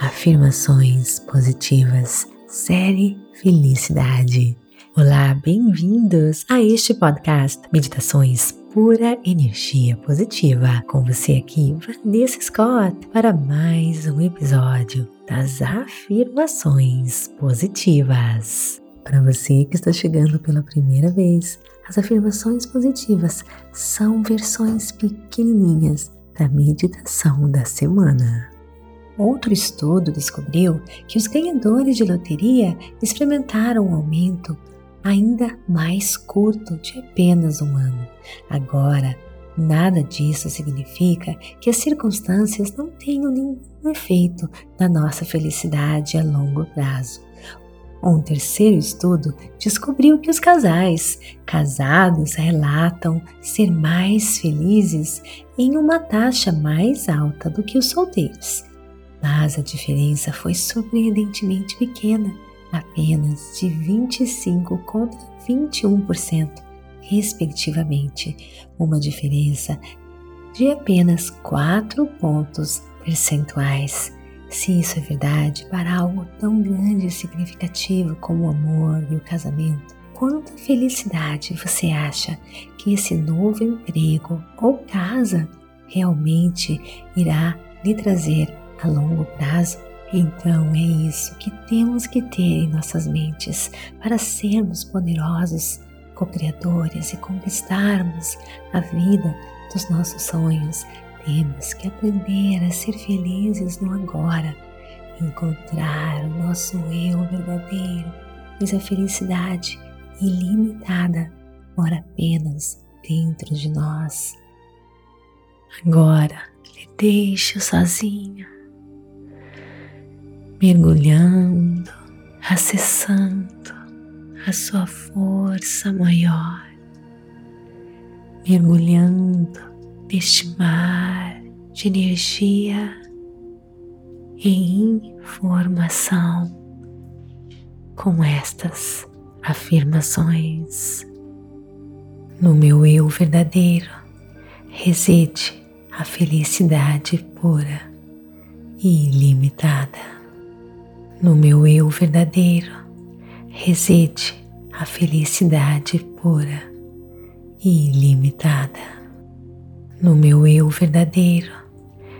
Afirmações Positivas, série Felicidade. Olá, bem-vindos a este podcast Meditações Pura Energia Positiva. Com você aqui, Vanessa Scott, para mais um episódio das Afirmações Positivas. Para você que está chegando pela primeira vez, as afirmações positivas são versões pequenininhas da meditação da semana. Outro estudo descobriu que os ganhadores de loteria experimentaram um aumento ainda mais curto de apenas um ano. Agora, nada disso significa que as circunstâncias não tenham nenhum efeito na nossa felicidade a longo prazo. Um terceiro estudo descobriu que os casais casados relatam ser mais felizes em uma taxa mais alta do que os solteiros mas a diferença foi surpreendentemente pequena, apenas de 25 contra 21%, respectivamente, uma diferença de apenas 4 pontos percentuais. Se isso é verdade para algo tão grande e significativo como o amor e o casamento, quanta felicidade você acha que esse novo emprego ou casa realmente irá lhe trazer a longo prazo, então é isso que temos que ter em nossas mentes para sermos poderosos, co-criadores e conquistarmos a vida dos nossos sonhos. Temos que aprender a ser felizes no agora, encontrar o nosso eu verdadeiro, pois a felicidade ilimitada mora apenas dentro de nós. Agora, lhe deixo sozinho mergulhando, acessando a sua força maior, mergulhando neste mar de energia e informação com estas afirmações. No meu eu verdadeiro reside a felicidade pura e ilimitada. No meu eu verdadeiro reside a felicidade pura e ilimitada. No meu eu verdadeiro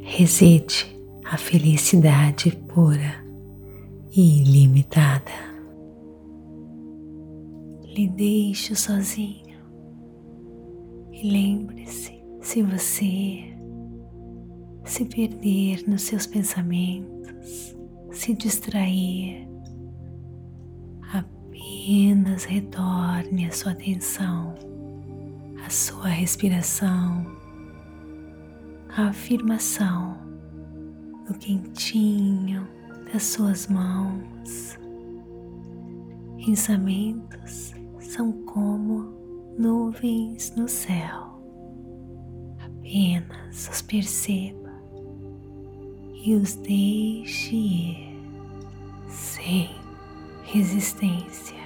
reside a felicidade pura e ilimitada. Lhe deixo sozinho e lembre-se: se você se perder nos seus pensamentos, se distrair, apenas retorne a sua atenção, a sua respiração, a afirmação do quentinho das suas mãos. Pensamentos são como nuvens no céu. Apenas os perceba e os deixe ir sem resistência.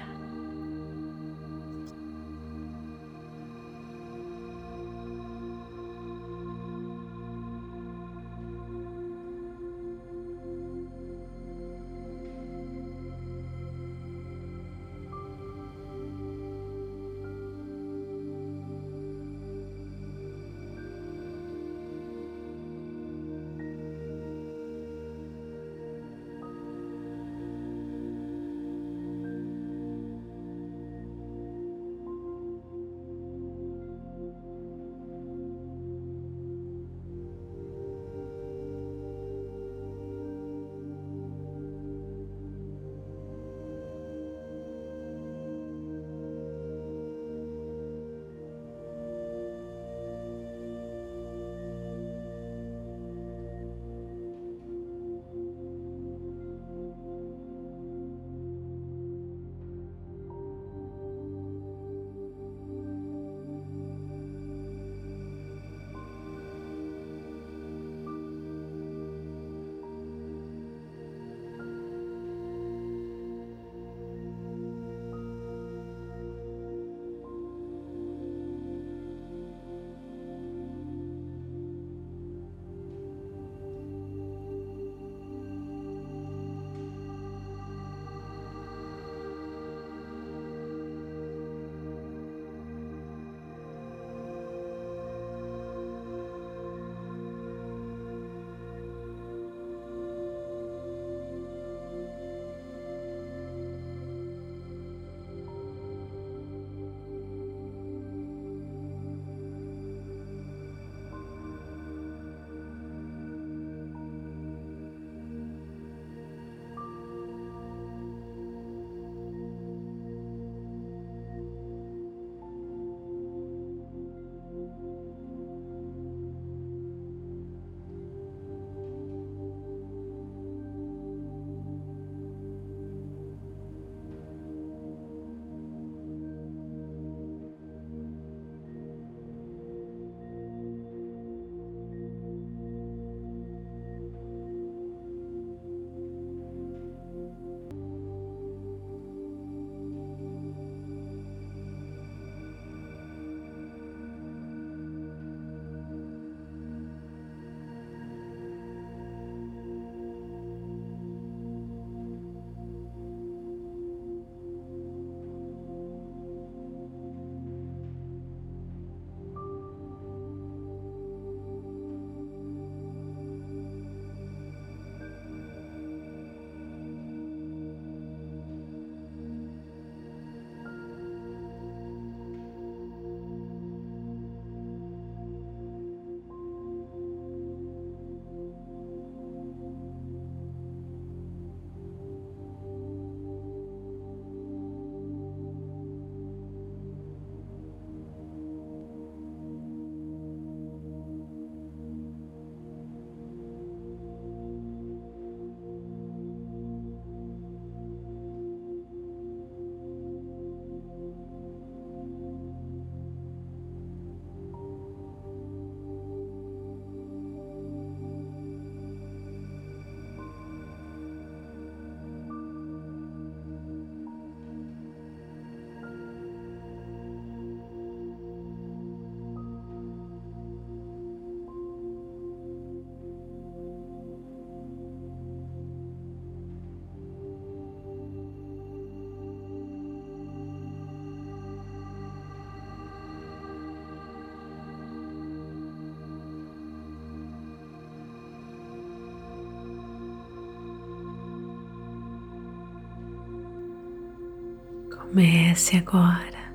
Comece agora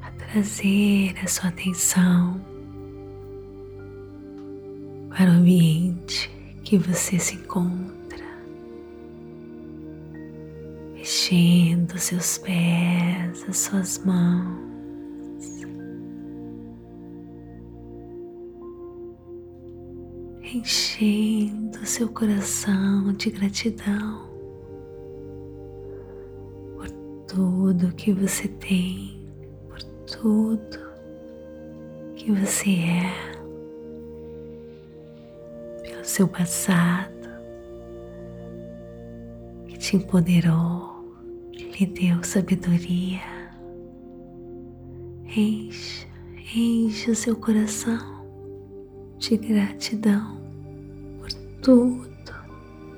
a trazer a sua atenção para o ambiente que você se encontra, mexendo seus pés, as suas mãos. Enchendo seu coração de gratidão tudo que você tem, por tudo que você é seu passado, que te empoderou, que lhe deu sabedoria. Encha, encha o seu coração de gratidão por tudo,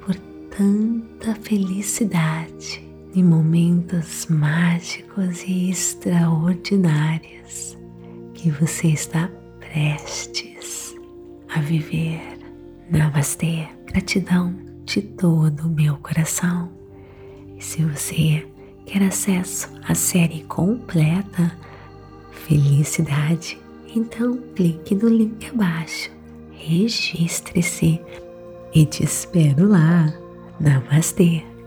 por tanta felicidade em momentos mágicos e extraordinários que você está prestes a viver. Namastê, gratidão de todo o meu coração. E se você quer acesso à série completa Felicidade, então clique no link abaixo, registre-se e te espero lá. Namastê,